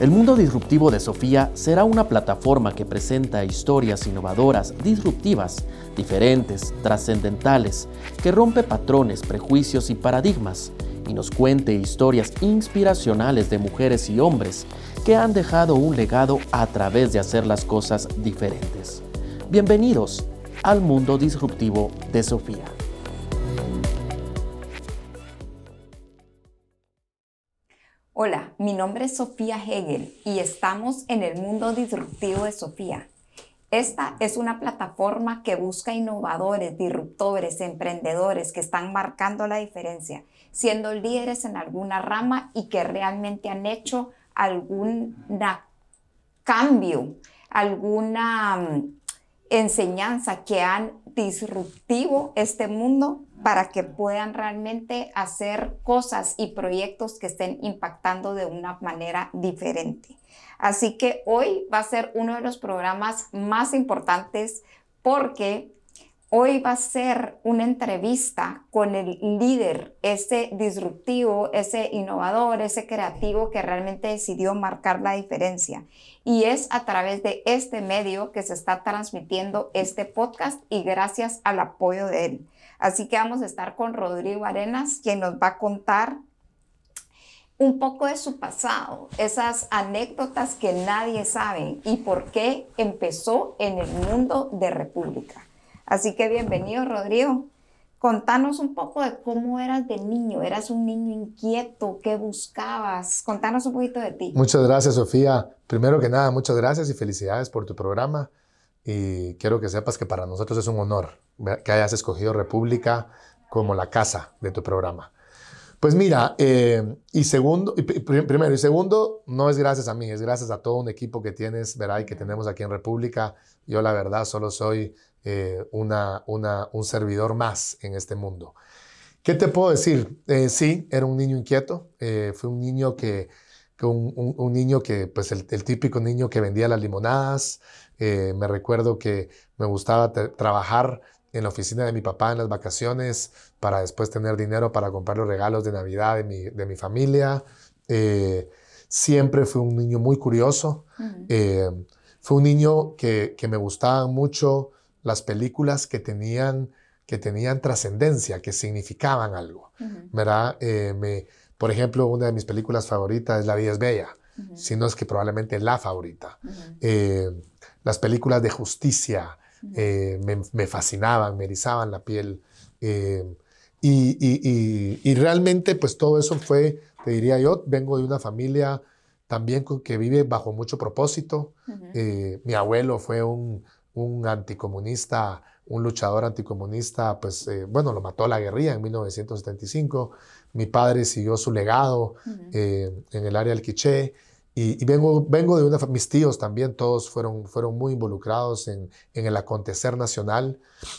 El mundo disruptivo de Sofía será una plataforma que presenta historias innovadoras, disruptivas, diferentes, trascendentales, que rompe patrones, prejuicios y paradigmas, y nos cuente historias inspiracionales de mujeres y hombres que han dejado un legado a través de hacer las cosas diferentes. Bienvenidos al mundo disruptivo de Sofía. Hola, mi nombre es Sofía Hegel y estamos en el mundo disruptivo de Sofía. Esta es una plataforma que busca innovadores, disruptores, emprendedores que están marcando la diferencia, siendo líderes en alguna rama y que realmente han hecho algún cambio, alguna mm, enseñanza que han disruptivo este mundo para que puedan realmente hacer cosas y proyectos que estén impactando de una manera diferente. Así que hoy va a ser uno de los programas más importantes porque hoy va a ser una entrevista con el líder, ese disruptivo, ese innovador, ese creativo que realmente decidió marcar la diferencia. Y es a través de este medio que se está transmitiendo este podcast y gracias al apoyo de él. Así que vamos a estar con Rodrigo Arenas, quien nos va a contar un poco de su pasado, esas anécdotas que nadie sabe y por qué empezó en el mundo de República. Así que bienvenido, Rodrigo. Contanos un poco de cómo eras de niño. ¿Eras un niño inquieto? ¿Qué buscabas? Contanos un poquito de ti. Muchas gracias, Sofía. Primero que nada, muchas gracias y felicidades por tu programa. Y quiero que sepas que para nosotros es un honor que hayas escogido República como la casa de tu programa. Pues mira, eh, y segundo, primero y segundo, no es gracias a mí, es gracias a todo un equipo que tienes, verá, y que tenemos aquí en República. Yo la verdad solo soy eh, una, una, un servidor más en este mundo. ¿Qué te puedo decir? Eh, sí, era un niño inquieto, fue un niño que, un, un, niño que, pues el, el, típico niño que vendía las limonadas, me recuerdo que me gustaba trabajar en la oficina de mi papá en las vacaciones para después tener dinero para comprar los regalos de Navidad de mi, de mi familia. Eh, siempre fui un niño muy curioso. Eh, fue un niño que, que, me gustaban mucho las películas que tenían, que tenían trascendencia, que significaban algo. ¿verdad? me, por ejemplo, una de mis películas favoritas es La vida es bella, si no es que probablemente la favorita las películas de justicia eh, me, fascinaban, me erizaban la piel. Eh, y, realmente, pues todo eso fue, te diría yo, vengo de una familia también que vive bajo mucho propósito. Eh, mi abuelo fue un, anticomunista, un luchador anticomunista, pues bueno, lo mató la guerrilla en 1975. Mi padre siguió su legado en el área del Quiché. Y, vengo, vengo de una, mis tíos también, todos fueron, fueron muy involucrados en, en el acontecer nacional.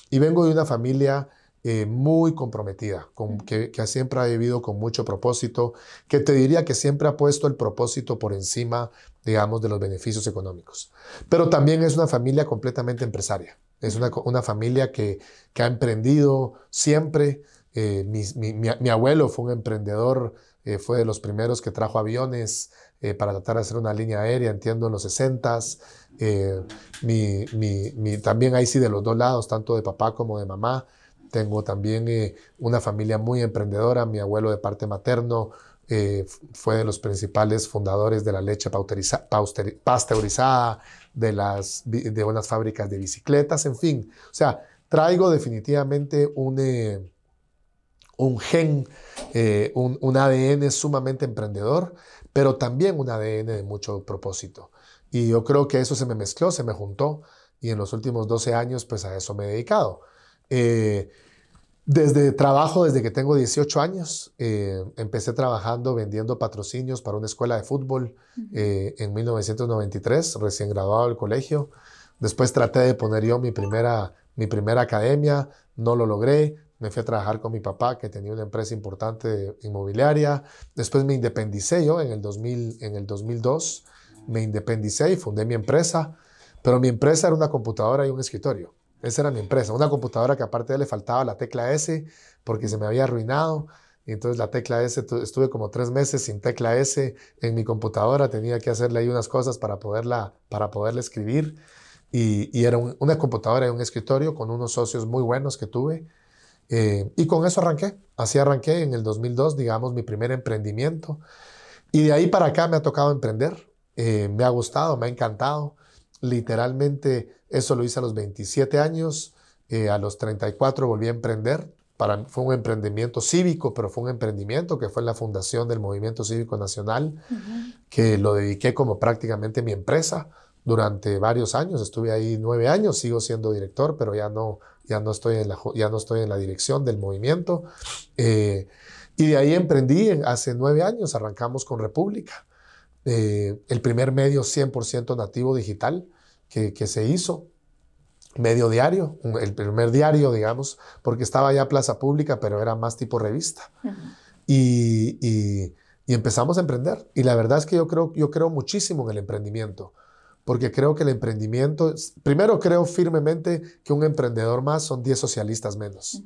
Y vengo de una familia eh, muy comprometida, con, que, que, siempre ha vivido con mucho propósito, que te diría que siempre ha puesto el propósito por encima, digamos, de los beneficios económicos. Pero también es una familia completamente empresaria. Es una, una familia que, que ha emprendido siempre. Eh, mi, mi, mi, abuelo fue un emprendedor, eh, fue de los primeros que trajo aviones eh, para tratar de hacer una línea aérea, entiendo, en los 60 eh, mi, mi, también ahí sí de los dos lados, tanto de papá como de mamá. Tengo también eh, una familia muy emprendedora. Mi abuelo de parte materno fue de los principales fundadores de la leche pasteurizada, de, las, de unas fábricas de bicicletas, en fin. O sea, traigo definitivamente un, un gen, un, un ADN sumamente emprendedor pero también un ADN de mucho propósito. Y yo creo que eso se me mezcló, se me juntó y en los últimos 12 años pues a eso me he dedicado. Eh, desde trabajo, desde que tengo 18 años, eh, empecé trabajando vendiendo patrocinios para una escuela de fútbol eh, en 1993, recién graduado del colegio. Después traté de poner yo mi primera, mi primera academia, no lo logré, me fui a trabajar con mi papá, que tenía una empresa importante inmobiliaria. Después me independicé yo en el, 2000, en el 2002. Me independicé y fundé mi empresa. Pero mi empresa era una computadora y un escritorio. Esa era mi empresa. Una computadora que aparte le faltaba la tecla S porque se me había arruinado. Y entonces la tecla S, estuve como tres meses sin tecla S en mi computadora, tenía que hacerle ahí unas cosas para poderla, para poderla escribir. Y era una computadora y un escritorio con unos socios muy buenos que tuve. Eh, y con eso arranqué. Así arranqué en el 2002, digamos, mi primer emprendimiento. Y de ahí para acá me ha tocado emprender. Eh, me ha gustado, me ha encantado. Literalmente eso lo hice a los 27 años. Eh, a los 34 volví a emprender. Para, fue un emprendimiento cívico, pero fue un emprendimiento que fue la fundación del Movimiento Cívico Nacional, que lo dediqué como prácticamente mi empresa durante varios años. Estuve ahí nueve años, sigo siendo director, pero ya no, ya no, estoy, en la, ya no estoy en la dirección del movimiento. Eh, y de ahí emprendí hace nueve años, arrancamos con República, eh, el primer medio 100% nativo digital que, que, se hizo, medio diario, el primer diario, digamos, porque estaba ya Plaza Pública, pero era más tipo revista. y, y, y, empezamos a emprender. Y la verdad es que yo creo, yo creo muchísimo en el emprendimiento, porque creo que el emprendimiento, primero creo firmemente que un emprendedor más son 10 socialistas menos.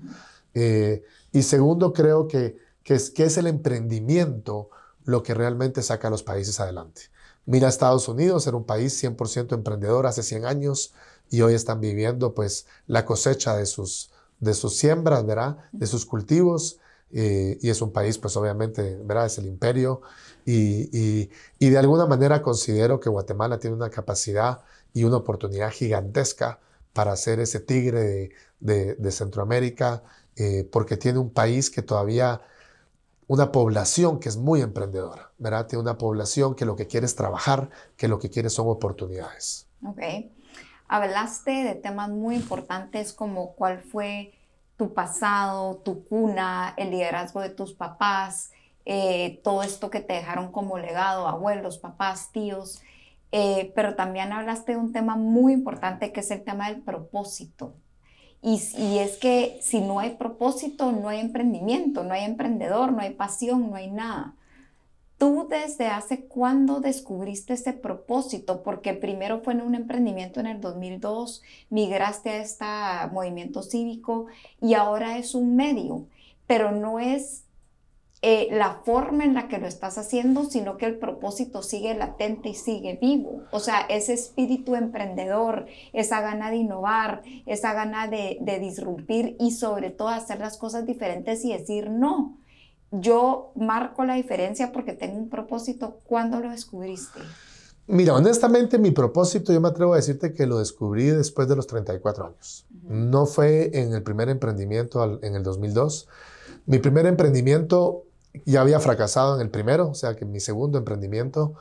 eh, y segundo, creo que que es, que es el emprendimiento lo que realmente saca a los países adelante. Mira Estados Unidos, era un país 100% emprendedor hace 100 años y hoy están viviendo pues la cosecha de sus, de sus siembras, ¿verdad? De sus cultivos. Eh, y es un país, pues obviamente, ¿verdad? Es el imperio. Y, de alguna manera considero que Guatemala tiene una capacidad y una oportunidad gigantesca para ser ese tigre de Centroamérica, eh, porque tiene un país que todavía una población que es muy emprendedora, ¿verdad? Tiene una población que lo que quiere es trabajar, que lo que quiere son oportunidades. Ok. Hablaste de temas muy importantes como cuál fue tu pasado, tu cuna, el liderazgo de tus papás, eh, todo esto que te dejaron como legado, abuelos, papás, tíos, eh, pero también hablaste de un tema muy importante que es el tema del propósito. Y, y, es que si no hay propósito, no hay emprendimiento, no hay emprendedor, no hay pasión, no hay nada. ¿Tú desde hace cuándo descubriste ese propósito? Porque primero fue en un emprendimiento en el 2002, migraste a este movimiento cívico y ahora es un medio, pero no es eh, la forma en la que lo estás haciendo, sino que el propósito sigue latente y sigue vivo. O sea, ese espíritu emprendedor, esa gana de innovar, esa gana de, de disrumpir y sobre todo hacer las cosas diferentes y decir no. Yo marco la diferencia porque tengo un propósito. ¿Cuándo lo descubriste? Mira, honestamente mi propósito yo me atrevo a decirte que lo descubrí después de los 34 años. Uh -huh. No fue en el primer emprendimiento en el 2002. Mi primer emprendimiento ya había fracasado en el primero, o sea que mi segundo emprendimiento,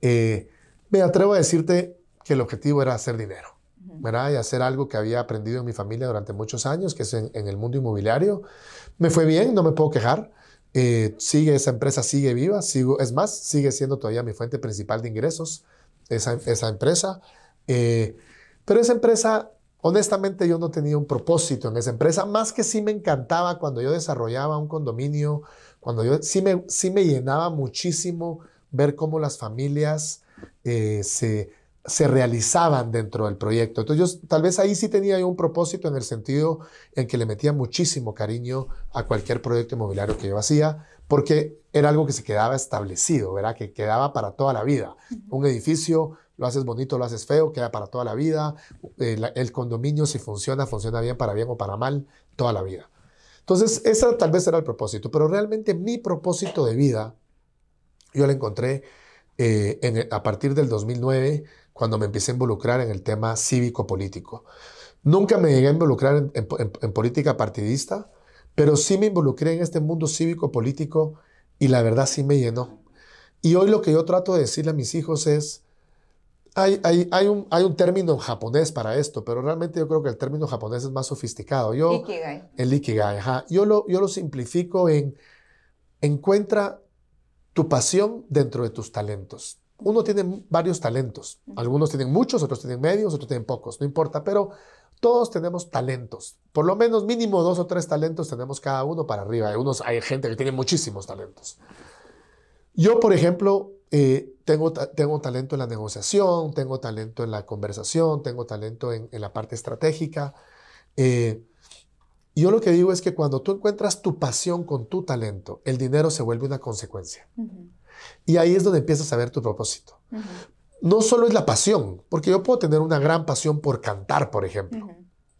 eh, me atrevo a decirte que el objetivo era hacer dinero, ¿verdad? Y hacer algo que había aprendido en mi familia durante muchos años, que es en, en el mundo inmobiliario. Me fue bien, no me puedo quejar. Eh, sigue, esa empresa sigue viva, sigo, es más, sigue siendo todavía mi fuente principal de ingresos, esa, esa empresa. Eh, pero esa empresa, honestamente, yo no tenía un propósito en esa empresa, más que sí me encantaba cuando yo desarrollaba un condominio, cuando yo sí me, sí me llenaba muchísimo ver cómo las familias eh, se, se realizaban dentro del proyecto. Entonces, yo, tal vez ahí sí tenía yo un propósito en el sentido en que le metía muchísimo cariño a cualquier proyecto inmobiliario que yo hacía, porque era algo que se quedaba establecido, ¿verdad? Que quedaba para toda la vida. Un edificio, lo haces bonito, lo haces feo, queda para toda la vida. El, el condominio, si funciona, funciona bien para bien o para mal, toda la vida. Entonces, ese tal vez era el propósito, pero realmente mi propósito de vida, yo lo encontré eh, a partir del 2009, cuando me empecé a involucrar en el tema cívico-político. Nunca me llegué a involucrar en, en, en, política partidista, pero sí me involucré en este mundo cívico-político y la verdad sí me llenó. Y hoy lo que yo trato de decirle a mis hijos es, hay, hay, hay, un, hay un término japonés para esto, pero realmente yo creo que el término japonés es más sofisticado. Yo, Ikigai. El Ikigai, ajá. Yo lo, yo lo simplifico en, encuentra tu pasión dentro de tus talentos. Uno tiene varios talentos. Algunos tienen muchos, otros tienen medios, otros tienen pocos, no importa, pero todos tenemos talentos. Por lo menos mínimo dos o tres talentos tenemos cada uno para arriba. Hay, unos, hay gente que tiene muchísimos talentos. Yo, por ejemplo, eh, tengo, tengo talento en la negociación, tengo talento en la conversación, tengo talento en, en la parte estratégica. Eh, yo lo que digo es que cuando tú encuentras tu pasión con tu talento, el dinero se vuelve una consecuencia. Y ahí es donde empiezas a ver tu propósito. No solo es la pasión, porque yo puedo tener una gran pasión por cantar, por ejemplo,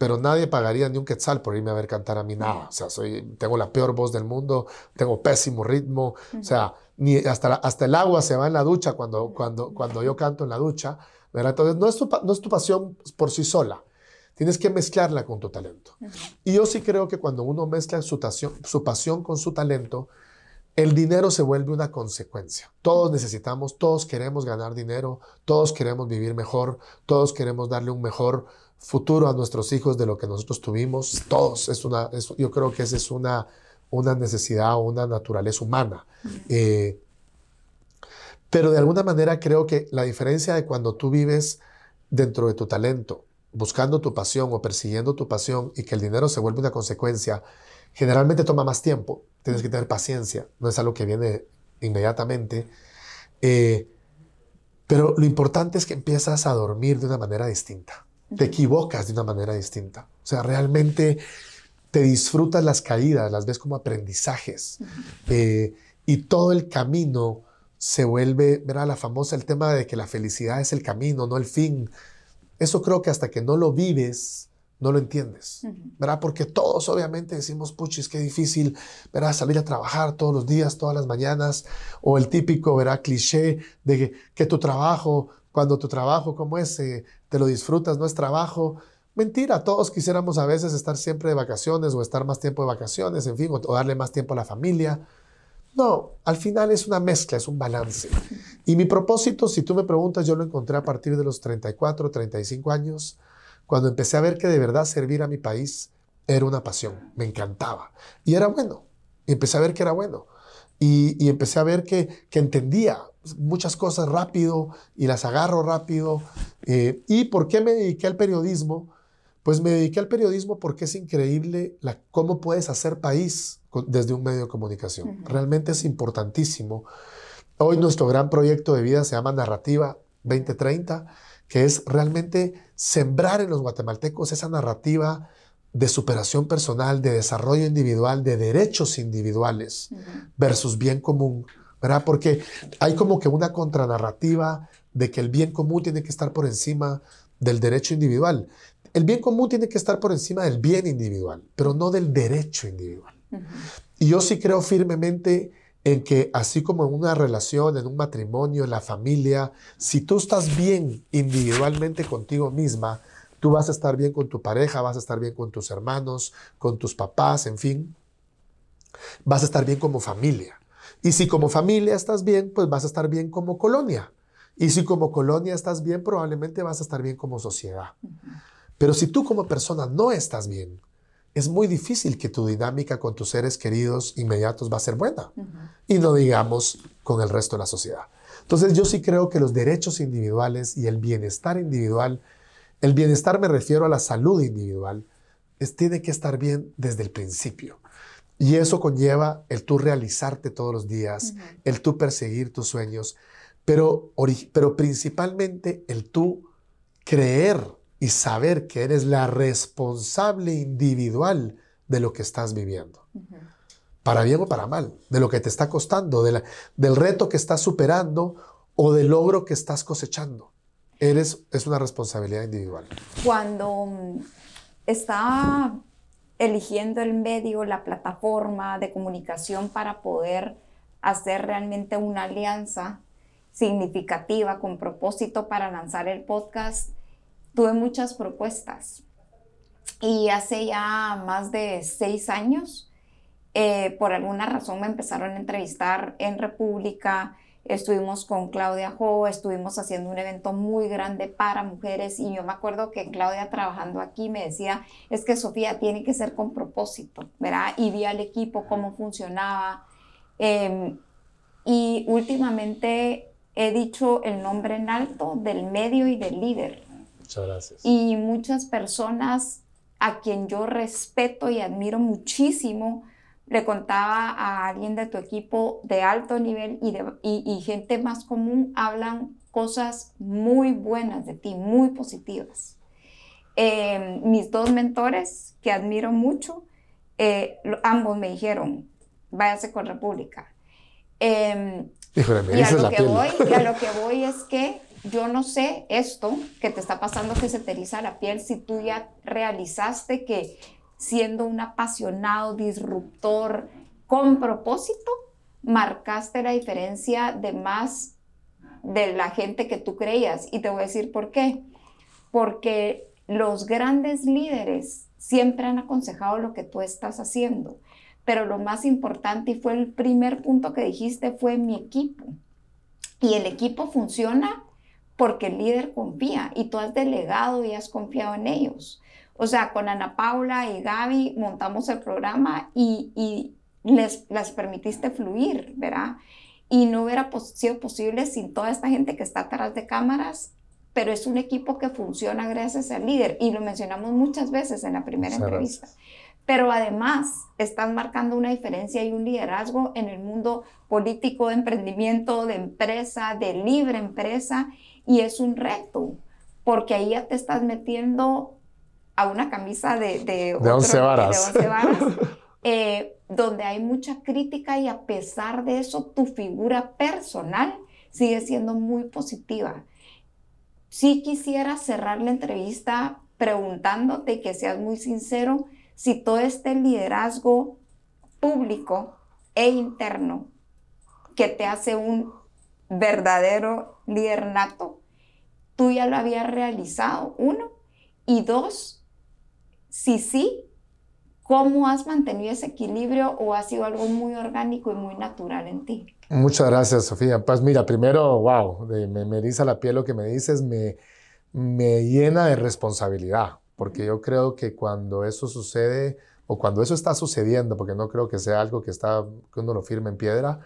pero nadie pagaría ni un quetzal por irme a ver cantar a mí nada. O sea, soy, tengo la peor voz del mundo, tengo pésimo ritmo, o sea, ni hasta, hasta el agua se va en la ducha cuando, cuando, cuando yo canto en la ducha. Entonces, no es, tu, no es tu pasión por sí sola. Tienes que mezclarla con tu talento. Y yo sí creo que cuando uno mezcla su, su pasión con su talento, el dinero se vuelve una consecuencia. Todos necesitamos, todos queremos ganar dinero, todos queremos vivir mejor, todos queremos darle un mejor futuro a nuestros hijos de lo que nosotros tuvimos. Todos, es una, yo creo que esa es una, una necesidad o una naturaleza humana. Eh, pero de alguna manera creo que la diferencia de cuando tú vives dentro de tu talento buscando tu pasión o persiguiendo tu pasión y que el dinero se vuelve una consecuencia, generalmente toma más tiempo. Tienes que tener paciencia, no es algo que viene inmediatamente. Eh, pero lo importante es que empiezas a dormir de una manera distinta. Te equivocas de una manera distinta. O sea, realmente te disfrutas las caídas, las ves como aprendizajes. Eh, y todo el camino se vuelve, verá, la famosa, el tema de que la felicidad es el camino, no el fin. Eso creo que hasta que no lo vives, no lo entiendes, ¿verdad? Porque todos obviamente decimos, puchis, qué difícil, ¿verdad? Salir a trabajar todos los días, todas las mañanas, o el típico, ¿verdad? Cliché de que, tu trabajo, cuando tu trabajo como ese, te lo disfrutas, no es trabajo. Mentira, todos quisiéramos a veces estar siempre de vacaciones o estar más tiempo de vacaciones, en fin, o darle más tiempo a la familia. No, al final es una mezcla, es un balance. Y mi propósito, si tú me preguntas, yo lo encontré a partir de los 34, 35 años, cuando empecé a ver que de verdad servir a mi país era una pasión, me encantaba. Y era bueno, empecé a ver que era bueno. Y, empecé a ver que, entendía muchas cosas rápido y las agarro rápido. Eh, ¿Y por qué me dediqué al periodismo? Pues me dediqué al periodismo porque es increíble la, cómo puedes hacer país desde un medio de comunicación. Realmente es importantísimo. Hoy nuestro gran proyecto de vida se llama Narrativa 2030, que es realmente sembrar en los guatemaltecos esa narrativa de superación personal, de desarrollo individual, de derechos individuales versus bien común, ¿verdad? Porque hay como que una contranarrativa de que el bien común tiene que estar por encima del derecho individual. El bien común tiene que estar por encima del bien individual, pero no del derecho individual. Y yo sí creo firmemente en que así como en una relación, en un matrimonio, en la familia, si tú estás bien individualmente contigo misma, tú vas a estar bien con tu pareja, vas a estar bien con tus hermanos, con tus papás, en fin, vas a estar bien como familia. Y si como familia estás bien, pues vas a estar bien como colonia. Y si como colonia estás bien, probablemente vas a estar bien como sociedad. Pero si tú como persona no estás bien, es muy difícil que tu dinámica con tus seres queridos inmediatos va a ser buena. Y no digamos con el resto de la sociedad. Entonces yo sí creo que los derechos individuales y el bienestar individual, el bienestar me refiero a la salud individual, es, tiene que estar bien desde el principio. Y eso conlleva el tú realizarte todos los días, el tú perseguir tus sueños, pero, pero principalmente el tú creer y saber que eres la responsable individual de lo que estás viviendo. Para bien o para mal, de lo que te está costando, del reto que estás superando o del logro que estás cosechando. Eres, es una responsabilidad individual. Cuando mm, estaba eligiendo el medio, la plataforma de comunicación para poder hacer realmente una alianza significativa con propósito para lanzar el podcast, tuve muchas propuestas. Y hace ya más de seis años, eh, por alguna razón me empezaron a entrevistar en República. Estuvimos con Claudia Jo, estuvimos haciendo un evento muy grande para mujeres y yo me acuerdo que Claudia trabajando aquí me decía, es que Sofía tiene que ser con propósito, ¿verdad? Y vi al equipo cómo funcionaba. Em, y últimamente he dicho el nombre en alto del medio y del líder. Muchas gracias. Y muchas personas a quien yo respeto y admiro muchísimo, le contaba a alguien de tu equipo de alto nivel y, de, y, gente más común, hablan cosas muy buenas de ti, muy positivas. Em, mis dos mentores, que admiro mucho, eh, ambos me dijeron, váyase con República. Em, Híjole, me y, a lo que voy, y a lo que voy es que yo no sé esto que te está pasando que se te eriza la piel si tú ya realizaste que siendo un apasionado, disruptor, con propósito, marcaste la diferencia de más de la gente que tú creías. Y te voy a decir por qué. Porque los grandes líderes siempre han aconsejado lo que tú estás haciendo. Pero lo más importante, y fue el primer punto que dijiste, fue mi equipo. Y el equipo funciona porque el líder confía y tú has delegado y has confiado en ellos. O sea, con Ana Paula y Gaby montamos el programa y, y les, las permitiste fluir, ¿verdad? Y no hubiera sido posible sin toda esta gente que está atrás de cámaras, pero es un equipo que funciona gracias al líder y lo mencionamos muchas veces en la primera Muchas entrevista. Pero además están marcando una diferencia y un liderazgo en el mundo político, de emprendimiento, de empresa, de libre empresa, y es un reto, porque ahí ya te estás metiendo a una camisa de, de, De once varas. de varas, eh, donde hay mucha crítica y a pesar de eso, tu figura personal sigue siendo muy positiva. Sí quisiera cerrar la entrevista preguntándote que seas muy sincero si todo este liderazgo público e interno que te hace un verdadero líder nato, tú ya lo habías realizado, uno, y dos, si sí, ¿cómo has mantenido ese equilibrio o ha sido algo muy orgánico y muy natural en ti? Muchas gracias, Sofía. Pues mira, primero, wow, me, me eriza la piel lo que me dices, me, me llena de responsabilidad, porque yo creo que cuando eso sucede, o cuando eso está sucediendo, porque no creo que sea algo que, está, que uno lo firme en piedra,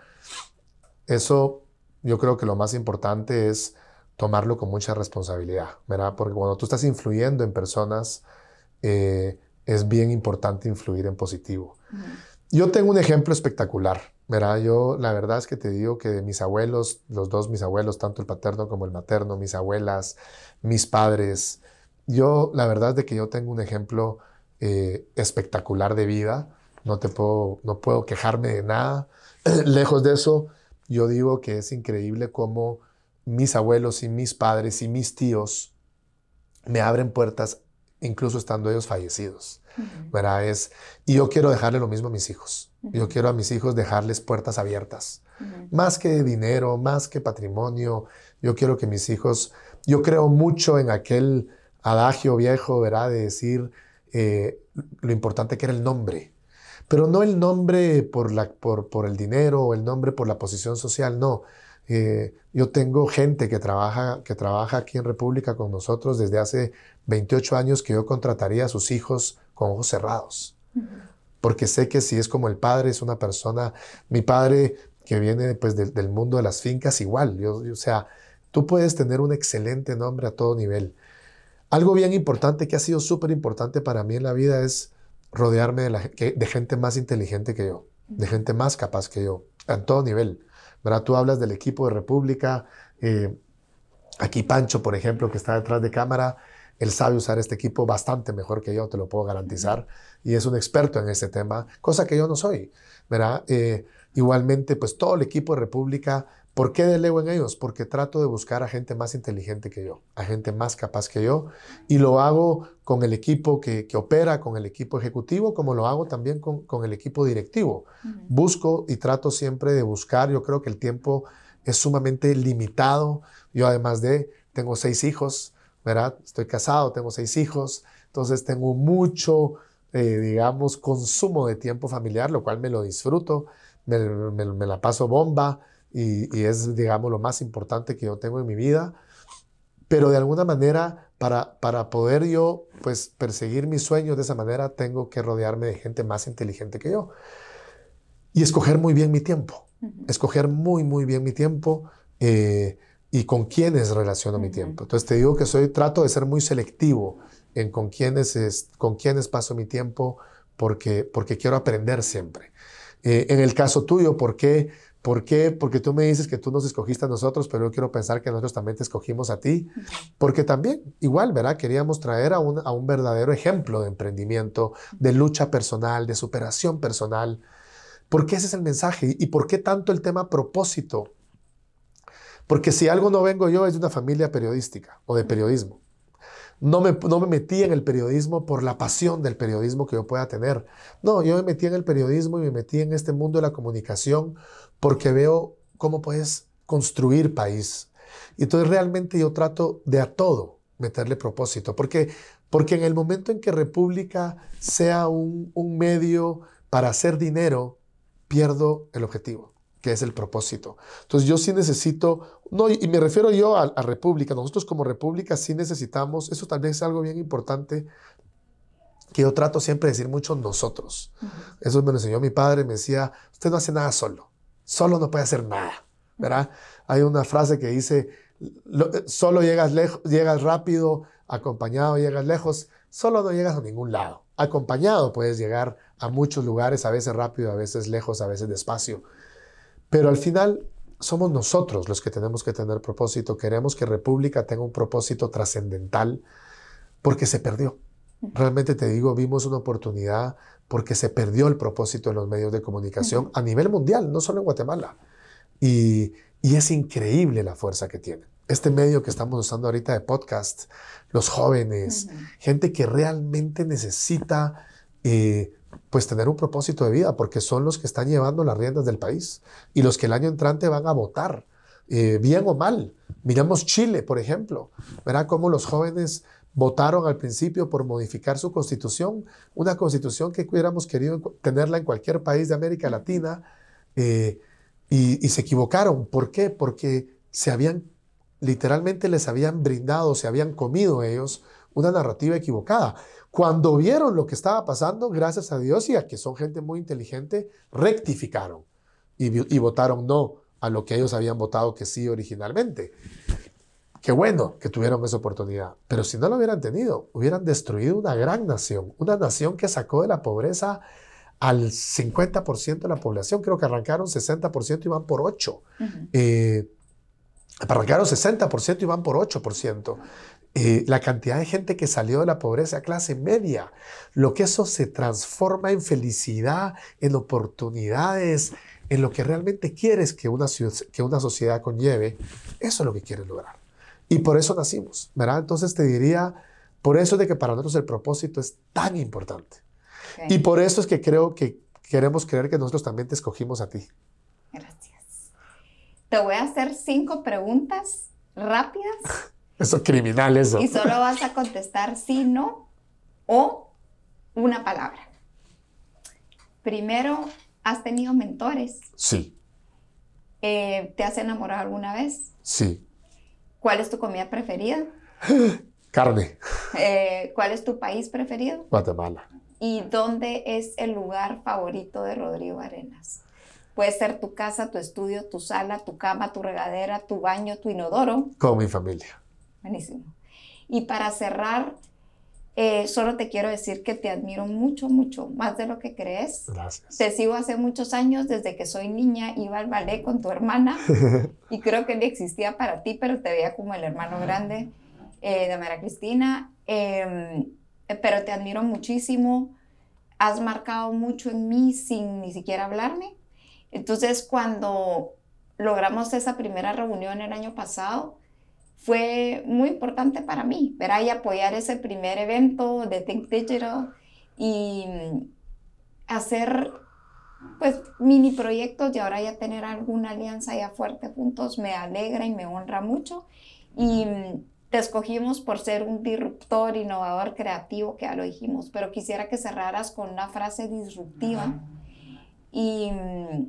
eso yo creo que lo más importante es tomarlo con mucha responsabilidad, ¿verdad? Porque cuando tú estás influyendo en personas, eh, es bien importante influir en positivo. Yo tengo un ejemplo espectacular, ¿verdad? Yo la verdad es que te digo que de mis abuelos, los dos mis abuelos, tanto el paterno como el materno, mis abuelas, mis padres, yo la verdad es de que yo tengo un ejemplo eh, espectacular de vida, no te puedo, no puedo quejarme de nada. Lejos de eso, yo digo que es increíble cómo mis abuelos y mis padres y mis tíos me abren puertas incluso estando ellos fallecidos. ¿verdad? Es, y yo quiero dejarle lo mismo a mis hijos. Yo quiero a mis hijos dejarles puertas abiertas. Más que dinero, más que patrimonio, yo quiero que mis hijos, yo creo mucho en aquel adagio viejo, ¿verdad? De decir eh, lo importante que era el nombre. Pero no el nombre por, la, por, por el dinero o el nombre por la posición social, no. Eh, yo tengo gente que trabaja, que trabaja aquí en República con nosotros desde hace 28 años que yo contrataría a sus hijos con ojos cerrados. Porque sé que si es como el padre, es una persona, mi padre que viene pues, del, del mundo de las fincas, igual. Yo, yo, o sea, tú puedes tener un excelente nombre a todo nivel. Algo bien importante que ha sido súper importante para mí en la vida es rodearme de, la, de gente más inteligente que yo, de gente más capaz que yo, a todo nivel. ¿Verdad? Tú hablas del equipo de República, eh, aquí Pancho, por ejemplo, que está detrás de cámara, él sabe usar este equipo bastante mejor que yo, te lo puedo garantizar, y es un experto en ese tema, cosa que yo no soy. Eh, igualmente, pues todo el equipo de República, ¿por qué delego en ellos? Porque trato de buscar a gente más inteligente que yo, a gente más capaz que yo, y lo hago con el equipo que, que opera, con el equipo ejecutivo, como lo hago también con, con el equipo directivo. Uh -huh. Busco y trato siempre de buscar, yo creo que el tiempo es sumamente limitado, yo además de, tengo seis hijos, ¿verdad? Estoy casado, tengo seis hijos, entonces tengo mucho, eh, digamos, consumo de tiempo familiar, lo cual me lo disfruto, me, me, me la paso bomba y, y, es, digamos, lo más importante que yo tengo en mi vida. Pero de alguna manera, para, para poder yo, pues, perseguir mis sueños de esa manera, tengo que rodearme de gente más inteligente que yo. Y escoger muy bien mi tiempo. Escoger muy, muy bien mi tiempo. Eh, y con quiénes relaciono uh -huh. mi tiempo. Entonces te digo que soy, trato de ser muy selectivo en con quiénes, es, con quiénes paso mi tiempo porque, porque quiero aprender siempre. Eh, en el caso tuyo, ¿por qué, ¿Por qué? Porque tú me dices que tú nos escogiste a nosotros, pero yo quiero pensar que nosotros también te escogimos a ti. Porque también, igual, ¿verdad? Queríamos traer a un, a un verdadero ejemplo de emprendimiento, de lucha personal, de superación personal. Porque ese es el mensaje. ¿Y por qué tanto el tema propósito? Porque si algo no vengo yo es de una familia periodística o de periodismo. No me, no me metí en el periodismo por la pasión del periodismo que yo pueda tener. No, yo me metí en el periodismo y me metí en este mundo de la comunicación porque veo cómo puedes construir país. Y entonces realmente yo trato de a todo meterle propósito, porque, porque en el momento en que República sea un, un medio para hacer dinero, pierdo el objetivo que es el propósito. Entonces yo sí necesito, no, y me refiero yo a, República, nosotros como República sí necesitamos, eso también es algo bien importante, que yo trato siempre de decir mucho nosotros. Eso me lo enseñó mi padre, me decía, usted no hace nada solo, solo no puede hacer nada, ¿verdad? Hay una frase que dice, solo llegas, llegas rápido, acompañado llegas lejos, solo no llegas a ningún lado. Acompañado puedes llegar a muchos lugares, a veces rápido, a veces lejos, a veces despacio. Pero al final somos nosotros los que tenemos que tener propósito. Queremos que República tenga un propósito trascendental porque se perdió. Realmente te digo, vimos una oportunidad porque se perdió el propósito en los medios de comunicación a nivel mundial, no solo en Guatemala. Y, es increíble la fuerza que tiene. Este medio que estamos usando ahorita de podcast, los jóvenes, gente que realmente necesita eh, pues tener un propósito de vida, porque son los que están llevando las riendas del país y los que el año entrante van a votar, eh, bien o mal. Miramos Chile, por ejemplo, verá cómo los jóvenes votaron al principio por modificar su constitución, una constitución que hubiéramos querido tenerla en cualquier país de América Latina, eh, y, y se equivocaron. ¿Por qué? Porque se habían, literalmente les habían brindado, se habían comido ellos una narrativa equivocada. Cuando vieron lo que estaba pasando, gracias a Dios y a que son gente muy inteligente, rectificaron y, votaron no a lo que ellos habían votado que sí originalmente. Qué bueno que tuvieron esa oportunidad, pero si no lo hubieran tenido, hubieran destruido una gran nación, una nación que sacó de la pobreza al 50% de la población, creo que arrancaron 60% y van por 8%. Eh, arrancaron 60% y van por 8%. Eh, la cantidad de gente que salió de la pobreza a clase media, lo que eso se transforma en felicidad, en oportunidades, en lo que realmente quieres que una, que una sociedad conlleve, eso es lo que quieres lograr. Y por eso nacimos, ¿verdad? Entonces te diría, por eso es de que para nosotros el propósito es tan importante. Y por eso es que creo que queremos creer que nosotros también te escogimos a ti. Gracias. Te voy a hacer cinco preguntas rápidas Eso es criminal, eso. Y solo vas a contestar sí, no o una palabra. Primero, ¿has tenido mentores? Sí. Eh, ¿Te has enamorado alguna vez? Sí. ¿Cuál es tu comida preferida? Carne. Eh, ¿Cuál es tu país preferido? Guatemala. ¿Y dónde es el lugar favorito de Rodrigo Arenas? Puede ser tu casa, tu estudio, tu sala, tu cama, tu regadera, tu baño, tu inodoro. Con mi familia. Buenísimo. Y para cerrar, eh, solo te quiero decir que te admiro mucho, mucho, más de lo que crees. Gracias. Te sigo hace muchos años, desde que soy niña, iba al ballet con tu hermana y creo que ni existía para ti, pero te veía como el hermano grande eh, de María Cristina. Em, pero te admiro muchísimo, has marcado mucho en mí sin ni siquiera hablarme. Entonces, cuando logramos esa primera reunión el año pasado, fue muy importante para mí, ver ahí apoyar ese primer evento de Think Digital y mm, hacer pues mini proyectos y ahora ya tener alguna alianza ya fuerte juntos me alegra y me honra mucho. Y mm, te escogimos por ser un disruptor, innovador, creativo, que ya lo dijimos, pero quisiera que cerraras con una frase disruptiva. Y mm,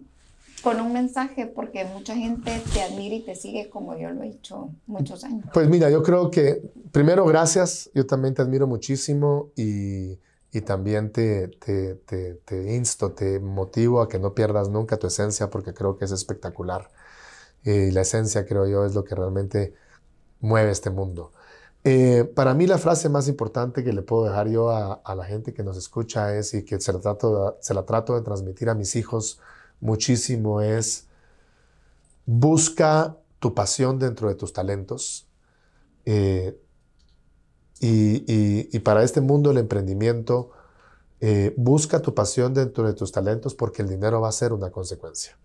con un mensaje, porque mucha gente te admira y te sigue como yo lo he hecho muchos años. Pues mira, yo creo que primero gracias, yo también te admiro muchísimo y, y también te, te, te, te, insto, te motivo a que no pierdas nunca tu esencia porque creo que es espectacular. Y la esencia, creo yo, es lo que realmente mueve este mundo. Eh, para mí la frase más importante que le puedo dejar yo a, a la gente que nos escucha es y que se la, trato, se la trato de transmitir a mis hijos muchísimo es busca tu pasión dentro de tus talentos. Eh, y, para este mundo del emprendimiento, eh, busca tu pasión dentro de tus talentos porque el dinero va a ser una consecuencia.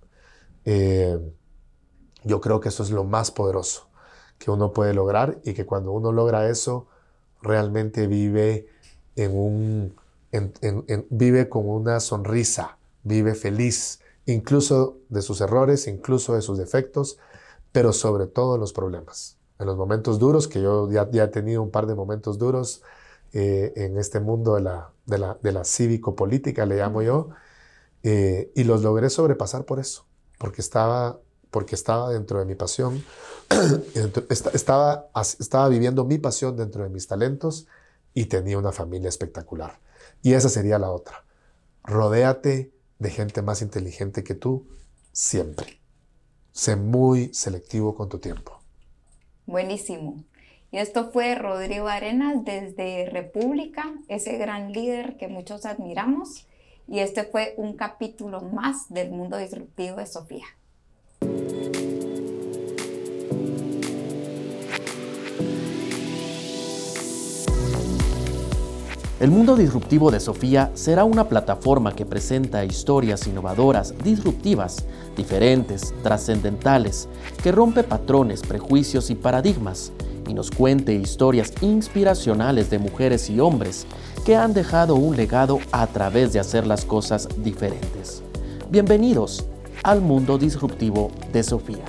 Eh, yo creo que eso es lo más poderoso que uno puede lograr y que cuando uno logra eso, realmente vive en un, vive con una sonrisa, vive feliz, incluso de sus errores, incluso de sus defectos, pero sobre todo en los problemas, en los momentos duros, que yo ya, he tenido un par de momentos duros eh, en este mundo de la, de la, cívico-política, le llamo yo, eh, y los logré sobrepasar por eso, porque estaba, porque estaba dentro de mi pasión, estaba, estaba viviendo mi pasión dentro de mis talentos y tenía una familia espectacular. Y esa sería la otra. Rodéate de gente más inteligente que tú siempre. Sé muy selectivo con tu tiempo. Buenísimo. Y esto fue Rodrigo Arenas desde República, ese gran líder que muchos admiramos. Y este fue un capítulo más del mundo disruptivo de Sofía. El mundo disruptivo de Sofía será una plataforma que presenta historias innovadoras, disruptivas, diferentes, trascendentales, que rompe patrones, prejuicios y paradigmas, y nos cuente historias inspiracionales de mujeres y hombres que han dejado un legado a través de hacer las cosas diferentes. Bienvenidos al mundo disruptivo de Sofía.